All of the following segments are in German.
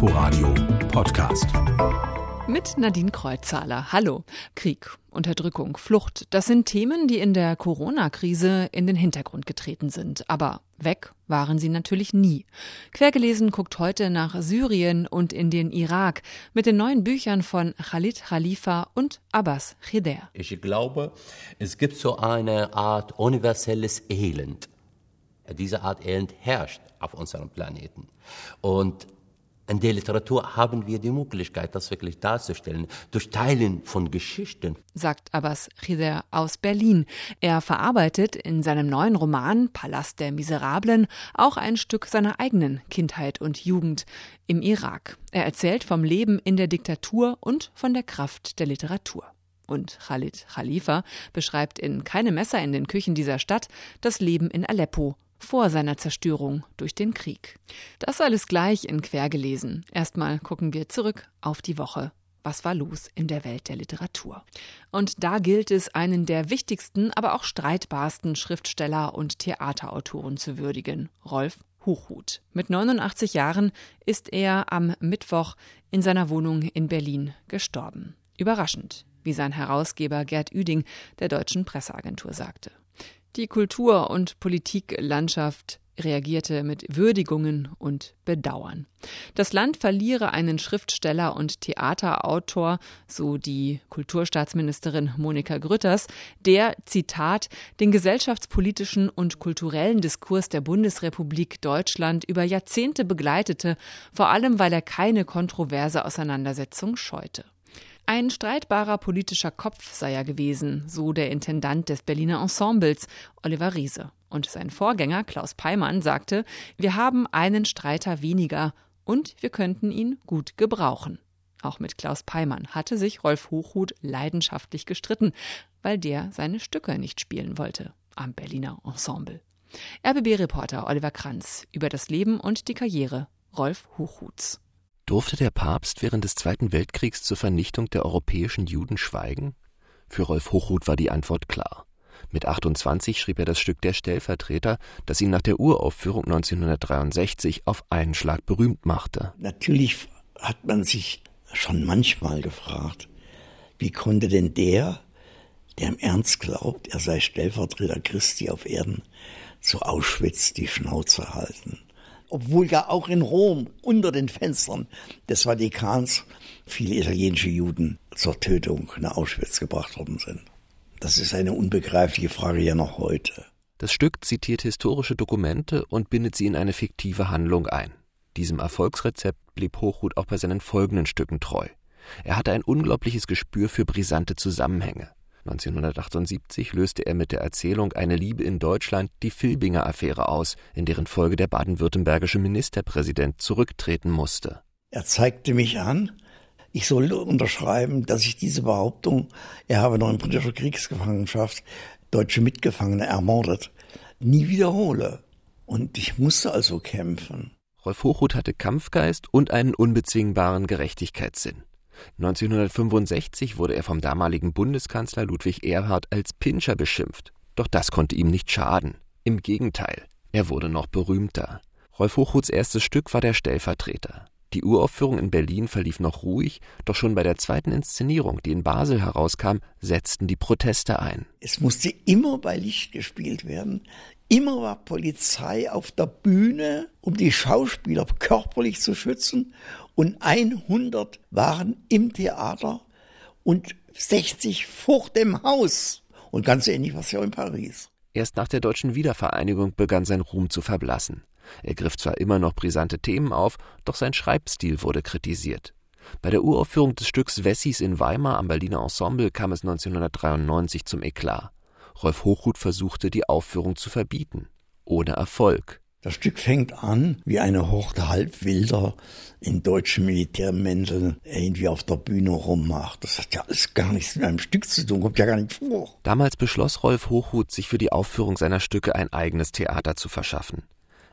Inforadio Podcast. Mit Nadine Kreuzzahler. Hallo. Krieg, Unterdrückung, Flucht, das sind Themen, die in der Corona-Krise in den Hintergrund getreten sind. Aber weg waren sie natürlich nie. Quergelesen guckt heute nach Syrien und in den Irak mit den neuen Büchern von Khalid Khalifa und Abbas Khider. Ich glaube, es gibt so eine Art universelles Elend. Diese Art Elend herrscht auf unserem Planeten. Und in der Literatur haben wir die Möglichkeit, das wirklich darzustellen, durch Teilen von Geschichten. Sagt Abbas Khider aus Berlin. Er verarbeitet in seinem neuen Roman Palast der Miserablen auch ein Stück seiner eigenen Kindheit und Jugend im Irak. Er erzählt vom Leben in der Diktatur und von der Kraft der Literatur. Und Khalid Khalifa beschreibt in Keine Messer in den Küchen dieser Stadt das Leben in Aleppo vor seiner Zerstörung durch den Krieg. Das alles gleich in Quer gelesen. Erstmal gucken wir zurück auf die Woche. Was war los in der Welt der Literatur? Und da gilt es, einen der wichtigsten, aber auch streitbarsten Schriftsteller und Theaterautoren zu würdigen, Rolf Hochhuth. Mit 89 Jahren ist er am Mittwoch in seiner Wohnung in Berlin gestorben. Überraschend, wie sein Herausgeber Gerd Üding der deutschen Presseagentur sagte. Die Kultur- und Politiklandschaft reagierte mit Würdigungen und Bedauern. Das Land verliere einen Schriftsteller und Theaterautor, so die Kulturstaatsministerin Monika Grütters, der, Zitat, den gesellschaftspolitischen und kulturellen Diskurs der Bundesrepublik Deutschland über Jahrzehnte begleitete, vor allem weil er keine kontroverse Auseinandersetzung scheute. Ein streitbarer politischer Kopf sei er gewesen, so der Intendant des Berliner Ensembles, Oliver Riese. Und sein Vorgänger Klaus Peimann sagte, wir haben einen Streiter weniger und wir könnten ihn gut gebrauchen. Auch mit Klaus Peimann hatte sich Rolf Hochhuth leidenschaftlich gestritten, weil der seine Stücke nicht spielen wollte am Berliner Ensemble. RBB-Reporter Oliver Kranz über das Leben und die Karriere Rolf Hochhuths. Durfte der Papst während des Zweiten Weltkriegs zur Vernichtung der europäischen Juden schweigen? Für Rolf Hochhuth war die Antwort klar. Mit 28 schrieb er das Stück Der Stellvertreter, das ihn nach der Uraufführung 1963 auf einen Schlag berühmt machte. Natürlich hat man sich schon manchmal gefragt, wie konnte denn der, der im Ernst glaubt, er sei Stellvertreter Christi auf Erden, zu Auschwitz die Schnauze halten? Obwohl ja auch in Rom unter den Fenstern des Vatikans viele italienische Juden zur Tötung nach Auschwitz gebracht worden sind. Das ist eine unbegreifliche Frage ja noch heute. Das Stück zitiert historische Dokumente und bindet sie in eine fiktive Handlung ein. Diesem Erfolgsrezept blieb Hochhuth auch bei seinen folgenden Stücken treu. Er hatte ein unglaubliches Gespür für brisante Zusammenhänge. 1978 löste er mit der Erzählung Eine Liebe in Deutschland die Filbinger-Affäre aus, in deren Folge der baden-württembergische Ministerpräsident zurücktreten musste. Er zeigte mich an, ich soll unterschreiben, dass ich diese Behauptung, er habe noch in britischer Kriegsgefangenschaft deutsche Mitgefangene ermordet, nie wiederhole. Und ich musste also kämpfen. Rolf Hochhuth hatte Kampfgeist und einen unbezwingbaren Gerechtigkeitssinn. 1965 wurde er vom damaligen Bundeskanzler Ludwig Erhard als Pinscher beschimpft. Doch das konnte ihm nicht schaden. Im Gegenteil, er wurde noch berühmter. Rolf Hochhuths erstes Stück war der Stellvertreter. Die Uraufführung in Berlin verlief noch ruhig, doch schon bei der zweiten Inszenierung, die in Basel herauskam, setzten die Proteste ein. Es musste immer bei Licht gespielt werden. Immer war Polizei auf der Bühne, um die Schauspieler körperlich zu schützen und 100 waren im Theater und 60 vor dem Haus. Und ganz ähnlich war es ja in Paris. Erst nach der deutschen Wiedervereinigung begann sein Ruhm zu verblassen. Er griff zwar immer noch brisante Themen auf, doch sein Schreibstil wurde kritisiert. Bei der Uraufführung des Stücks Wessis in Weimar am Berliner Ensemble kam es 1993 zum Eklat. Rolf Hochhuth versuchte, die Aufführung zu verbieten. Ohne Erfolg. Das Stück fängt an wie eine Horde Halbwilder in deutschen Militärmänteln irgendwie auf der Bühne rummacht. Das hat ja alles gar nichts mit einem Stück zu tun, kommt ja gar nicht vor. Damals beschloss Rolf Hochhuth, sich für die Aufführung seiner Stücke ein eigenes Theater zu verschaffen.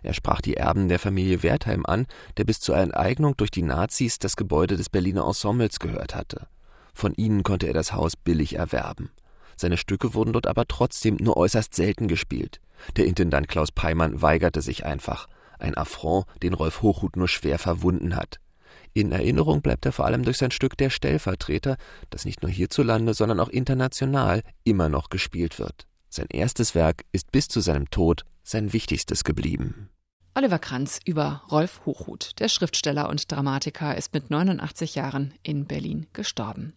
Er sprach die Erben der Familie Wertheim an, der bis zur Enteignung durch die Nazis das Gebäude des Berliner Ensembles gehört hatte. Von ihnen konnte er das Haus billig erwerben. Seine Stücke wurden dort aber trotzdem nur äußerst selten gespielt. Der Intendant Klaus Peimann weigerte sich einfach. Ein Affront, den Rolf Hochhuth nur schwer verwunden hat. In Erinnerung bleibt er vor allem durch sein Stück Der Stellvertreter, das nicht nur hierzulande, sondern auch international immer noch gespielt wird. Sein erstes Werk ist bis zu seinem Tod sein wichtigstes geblieben. Oliver Kranz über Rolf Hochhuth. Der Schriftsteller und Dramatiker ist mit 89 Jahren in Berlin gestorben.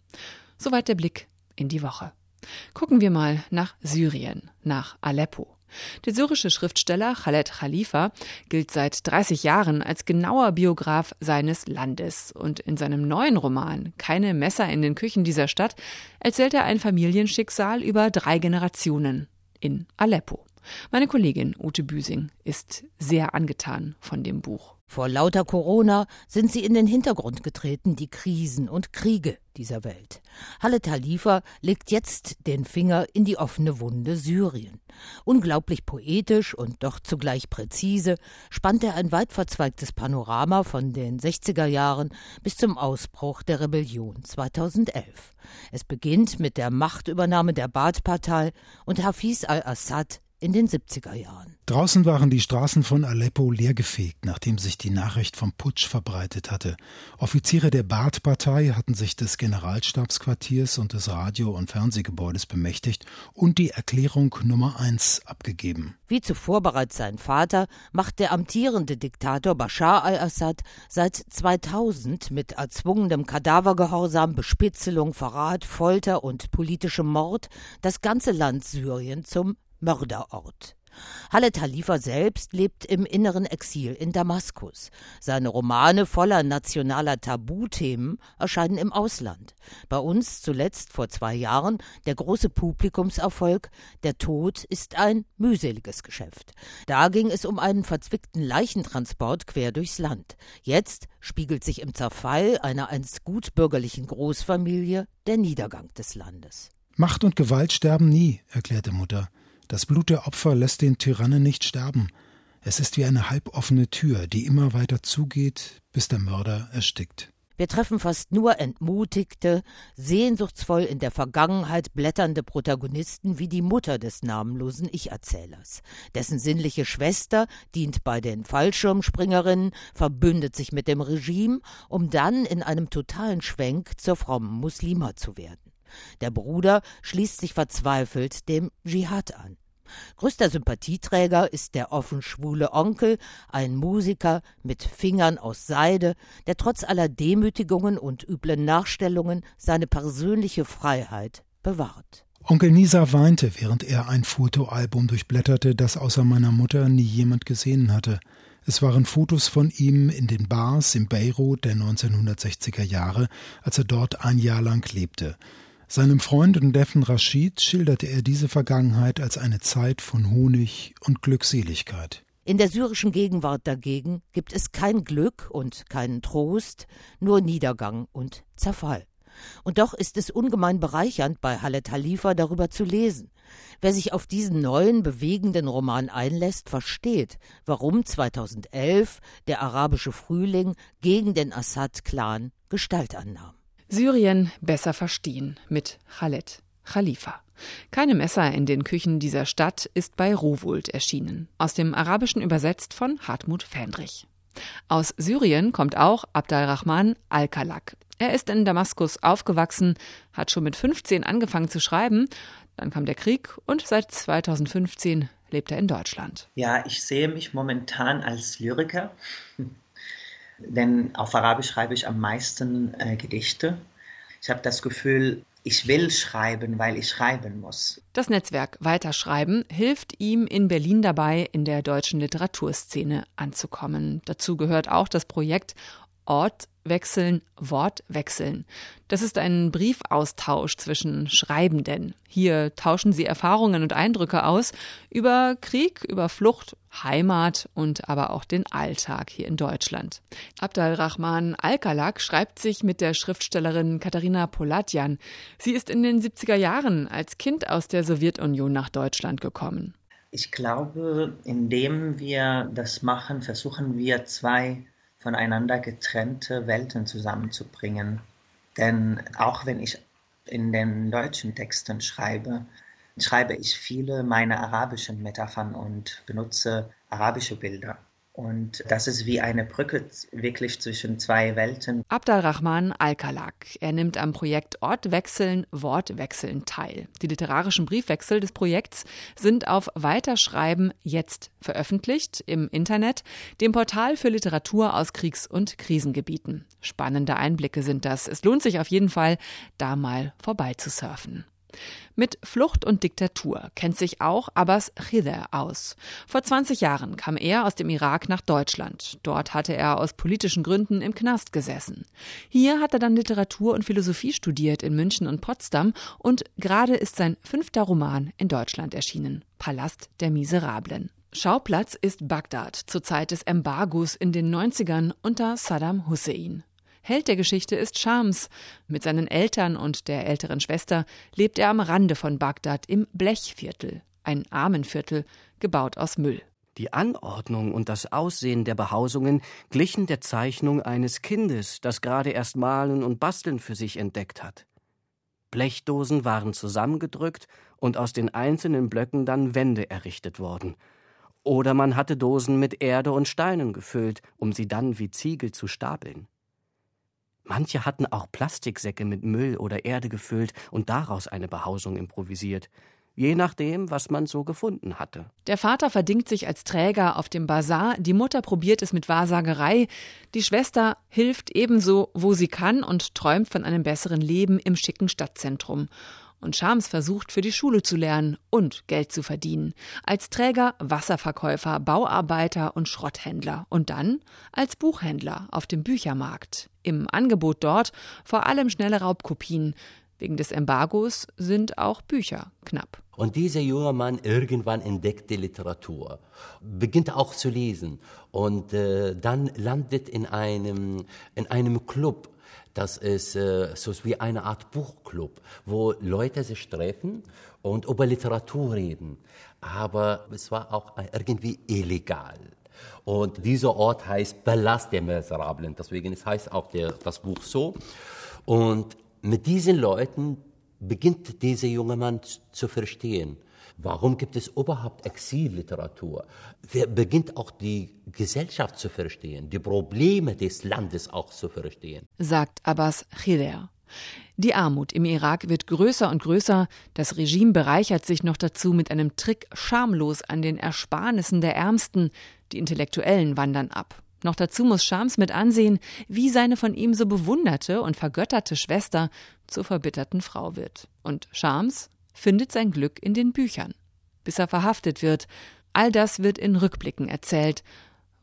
Soweit der Blick in die Woche. Gucken wir mal nach Syrien, nach Aleppo. Der syrische Schriftsteller Khaled Khalifa gilt seit 30 Jahren als genauer Biograf seines Landes und in seinem neuen Roman Keine Messer in den Küchen dieser Stadt erzählt er ein Familienschicksal über drei Generationen in Aleppo. Meine Kollegin Ute Büsing ist sehr angetan von dem Buch. Vor lauter Corona sind sie in den Hintergrund getreten, die Krisen und Kriege dieser Welt. Halle Talifa legt jetzt den Finger in die offene Wunde Syrien. Unglaublich poetisch und doch zugleich präzise spannt er ein weit verzweigtes Panorama von den 60er Jahren bis zum Ausbruch der Rebellion 2011. Es beginnt mit der Machtübernahme der Baath-Partei und Hafiz al-Assad in den 70er Jahren. Draußen waren die Straßen von Aleppo leergefegt, nachdem sich die Nachricht vom Putsch verbreitet hatte. Offiziere der Baath-Partei hatten sich des Generalstabsquartiers und des Radio- und Fernsehgebäudes bemächtigt und die Erklärung Nummer eins abgegeben. Wie zuvor bereits sein Vater macht der amtierende Diktator Bashar al-Assad seit 2000 mit erzwungenem Kadavergehorsam, Bespitzelung, Verrat, Folter und politischem Mord das ganze Land Syrien zum Mörderort. Halle Talifa selbst lebt im inneren Exil in Damaskus. Seine Romane voller nationaler Tabuthemen erscheinen im Ausland. Bei uns zuletzt vor zwei Jahren der große Publikumserfolg Der Tod ist ein mühseliges Geschäft. Da ging es um einen verzwickten Leichentransport quer durchs Land. Jetzt spiegelt sich im Zerfall einer einst gutbürgerlichen Großfamilie der Niedergang des Landes. Macht und Gewalt sterben nie, erklärte Mutter. Das Blut der Opfer lässt den Tyrannen nicht sterben. Es ist wie eine halboffene Tür, die immer weiter zugeht, bis der Mörder erstickt. Wir treffen fast nur entmutigte, sehnsuchtsvoll in der Vergangenheit blätternde Protagonisten wie die Mutter des namenlosen Ich-Erzählers. Dessen sinnliche Schwester dient bei den Fallschirmspringerinnen, verbündet sich mit dem Regime, um dann in einem totalen Schwenk zur frommen Muslima zu werden. Der Bruder schließt sich verzweifelt dem Dschihad an. Größter Sympathieträger ist der offen schwule Onkel, ein Musiker mit Fingern aus Seide, der trotz aller Demütigungen und üblen Nachstellungen seine persönliche Freiheit bewahrt. Onkel Nisa weinte, während er ein Fotoalbum durchblätterte, das außer meiner Mutter nie jemand gesehen hatte. Es waren Fotos von ihm in den Bars in Beirut der 1960er Jahre, als er dort ein Jahr lang lebte. Seinem Freund und Neffen Rashid schilderte er diese Vergangenheit als eine Zeit von Honig und Glückseligkeit. In der syrischen Gegenwart dagegen gibt es kein Glück und keinen Trost, nur Niedergang und Zerfall. Und doch ist es ungemein bereichernd, bei Halet Halifa darüber zu lesen. Wer sich auf diesen neuen, bewegenden Roman einlässt, versteht, warum 2011 der arabische Frühling gegen den Assad-Clan Gestalt annahm. Syrien besser verstehen mit Khaled Khalifa. Keine Messer in den Küchen dieser Stadt ist bei Rowold erschienen. Aus dem Arabischen übersetzt von Hartmut Fähndrich. Aus Syrien kommt auch Abdalrahman Al-Kalak. Er ist in Damaskus aufgewachsen, hat schon mit 15 angefangen zu schreiben, dann kam der Krieg und seit 2015 lebt er in Deutschland. Ja, ich sehe mich momentan als Lyriker denn auf Arabisch schreibe ich am meisten äh, Gedichte. Ich habe das Gefühl, ich will schreiben, weil ich schreiben muss. Das Netzwerk Weiterschreiben hilft ihm in Berlin dabei, in der deutschen Literaturszene anzukommen. Dazu gehört auch das Projekt Ort wechseln, Wort wechseln. Das ist ein Briefaustausch zwischen Schreibenden. Hier tauschen sie Erfahrungen und Eindrücke aus über Krieg, über Flucht, Heimat und aber auch den Alltag hier in Deutschland. Abdalrahman Alkalak schreibt sich mit der Schriftstellerin Katharina Polatjan. Sie ist in den 70er Jahren als Kind aus der Sowjetunion nach Deutschland gekommen. Ich glaube, indem wir das machen, versuchen wir zwei voneinander getrennte Welten zusammenzubringen. Denn auch wenn ich in den deutschen Texten schreibe, schreibe ich viele meiner arabischen Metaphern und benutze arabische Bilder. Und das ist wie eine Brücke wirklich zwischen zwei Welten. Abdalrahman Alkalak. Er nimmt am Projekt Ortwechseln, Wortwechseln teil. Die literarischen Briefwechsel des Projekts sind auf Weiterschreiben jetzt veröffentlicht im Internet, dem Portal für Literatur aus Kriegs- und Krisengebieten. Spannende Einblicke sind das. Es lohnt sich auf jeden Fall, da mal vorbeizusurfen. Mit Flucht und Diktatur kennt sich auch Abbas Khidr aus. Vor 20 Jahren kam er aus dem Irak nach Deutschland. Dort hatte er aus politischen Gründen im Knast gesessen. Hier hat er dann Literatur und Philosophie studiert in München und Potsdam und gerade ist sein fünfter Roman in Deutschland erschienen. Palast der Miserablen. Schauplatz ist Bagdad zur Zeit des Embargos in den 90ern unter Saddam Hussein. Held der Geschichte ist Shams. Mit seinen Eltern und der älteren Schwester lebt er am Rande von Bagdad im Blechviertel, ein Armenviertel, gebaut aus Müll. Die Anordnung und das Aussehen der Behausungen glichen der Zeichnung eines Kindes, das gerade erst Malen und Basteln für sich entdeckt hat. Blechdosen waren zusammengedrückt und aus den einzelnen Blöcken dann Wände errichtet worden. Oder man hatte Dosen mit Erde und Steinen gefüllt, um sie dann wie Ziegel zu stapeln. Manche hatten auch Plastiksäcke mit Müll oder Erde gefüllt und daraus eine Behausung improvisiert, je nachdem, was man so gefunden hatte. Der Vater verdingt sich als Träger auf dem Bazar, die Mutter probiert es mit Wahrsagerei, die Schwester hilft ebenso, wo sie kann und träumt von einem besseren Leben im schicken Stadtzentrum und Schams versucht, für die Schule zu lernen und Geld zu verdienen. Als Träger, Wasserverkäufer, Bauarbeiter und Schrotthändler. Und dann als Buchhändler auf dem Büchermarkt. Im Angebot dort vor allem schnelle Raubkopien. Wegen des Embargos sind auch Bücher knapp. Und dieser junge Mann irgendwann entdeckt die Literatur, beginnt auch zu lesen und äh, dann landet in einem, in einem Club das ist äh, so wie eine Art Buchclub, wo Leute sich treffen und über Literatur reden. Aber es war auch irgendwie illegal. Und dieser Ort heißt Palast der Miserablen. Deswegen heißt auch der, das Buch so. Und mit diesen Leuten beginnt dieser junge Mann zu verstehen, Warum gibt es überhaupt Exilliteratur? Wer beginnt auch die Gesellschaft zu verstehen, die Probleme des Landes auch zu verstehen. Sagt Abbas Khidr. Die Armut im Irak wird größer und größer. Das Regime bereichert sich noch dazu mit einem Trick schamlos an den Ersparnissen der Ärmsten. Die Intellektuellen wandern ab. Noch dazu muss Shams mit ansehen, wie seine von ihm so bewunderte und vergötterte Schwester zur verbitterten Frau wird. Und Shams findet sein Glück in den Büchern, bis er verhaftet wird. All das wird in Rückblicken erzählt.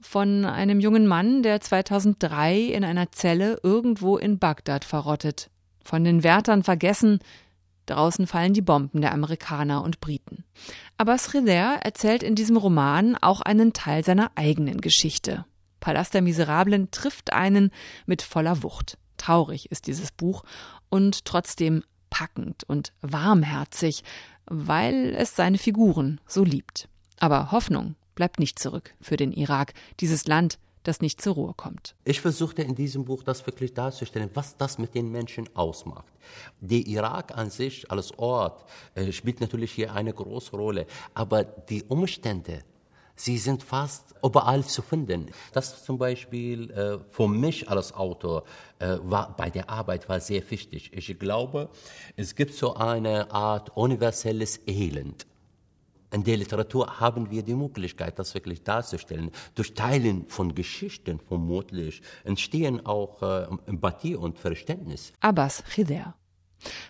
Von einem jungen Mann, der 2003 in einer Zelle irgendwo in Bagdad verrottet. Von den Wärtern vergessen. Draußen fallen die Bomben der Amerikaner und Briten. Aber Sridher erzählt in diesem Roman auch einen Teil seiner eigenen Geschichte. Palast der Miserablen trifft einen mit voller Wucht. Traurig ist dieses Buch und trotzdem packend und warmherzig, weil es seine Figuren so liebt. Aber Hoffnung bleibt nicht zurück für den Irak, dieses Land, das nicht zur Ruhe kommt. Ich versuchte in diesem Buch das wirklich darzustellen, was das mit den Menschen ausmacht. Der Irak an sich als Ort äh, spielt natürlich hier eine große Rolle, aber die Umstände, Sie sind fast überall zu finden. Das zum Beispiel äh, für mich als Autor äh, war bei der Arbeit war sehr wichtig. Ich glaube, es gibt so eine Art universelles Elend. In der Literatur haben wir die Möglichkeit, das wirklich darzustellen. Durch Teilen von Geschichten vermutlich entstehen auch äh, Empathie und Verständnis. Abbas Khidr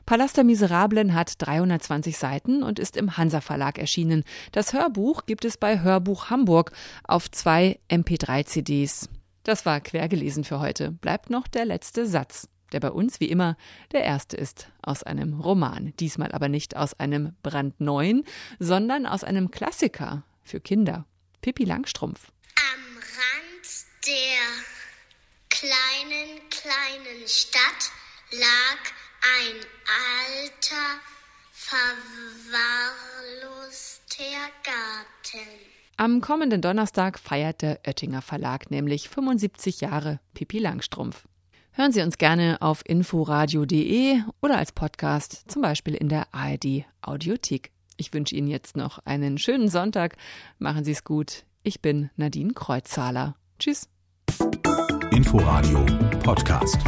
Palast der Miserablen hat 320 Seiten und ist im Hansa Verlag erschienen. Das Hörbuch gibt es bei Hörbuch Hamburg auf zwei MP3-CDs. Das war quergelesen für heute. Bleibt noch der letzte Satz, der bei uns wie immer der erste ist aus einem Roman. Diesmal aber nicht aus einem brandneuen, sondern aus einem Klassiker für Kinder. Pippi Langstrumpf. Am Rand der kleinen, kleinen Stadt lag ein alter, verwahrloster Garten. Am kommenden Donnerstag feiert der Oettinger Verlag nämlich 75 Jahre Pippi Langstrumpf. Hören Sie uns gerne auf inforadio.de oder als Podcast, zum Beispiel in der ARD Audiothek. Ich wünsche Ihnen jetzt noch einen schönen Sonntag. Machen Sie es gut. Ich bin Nadine Kreuzzahler. Tschüss. Inforadio Podcast.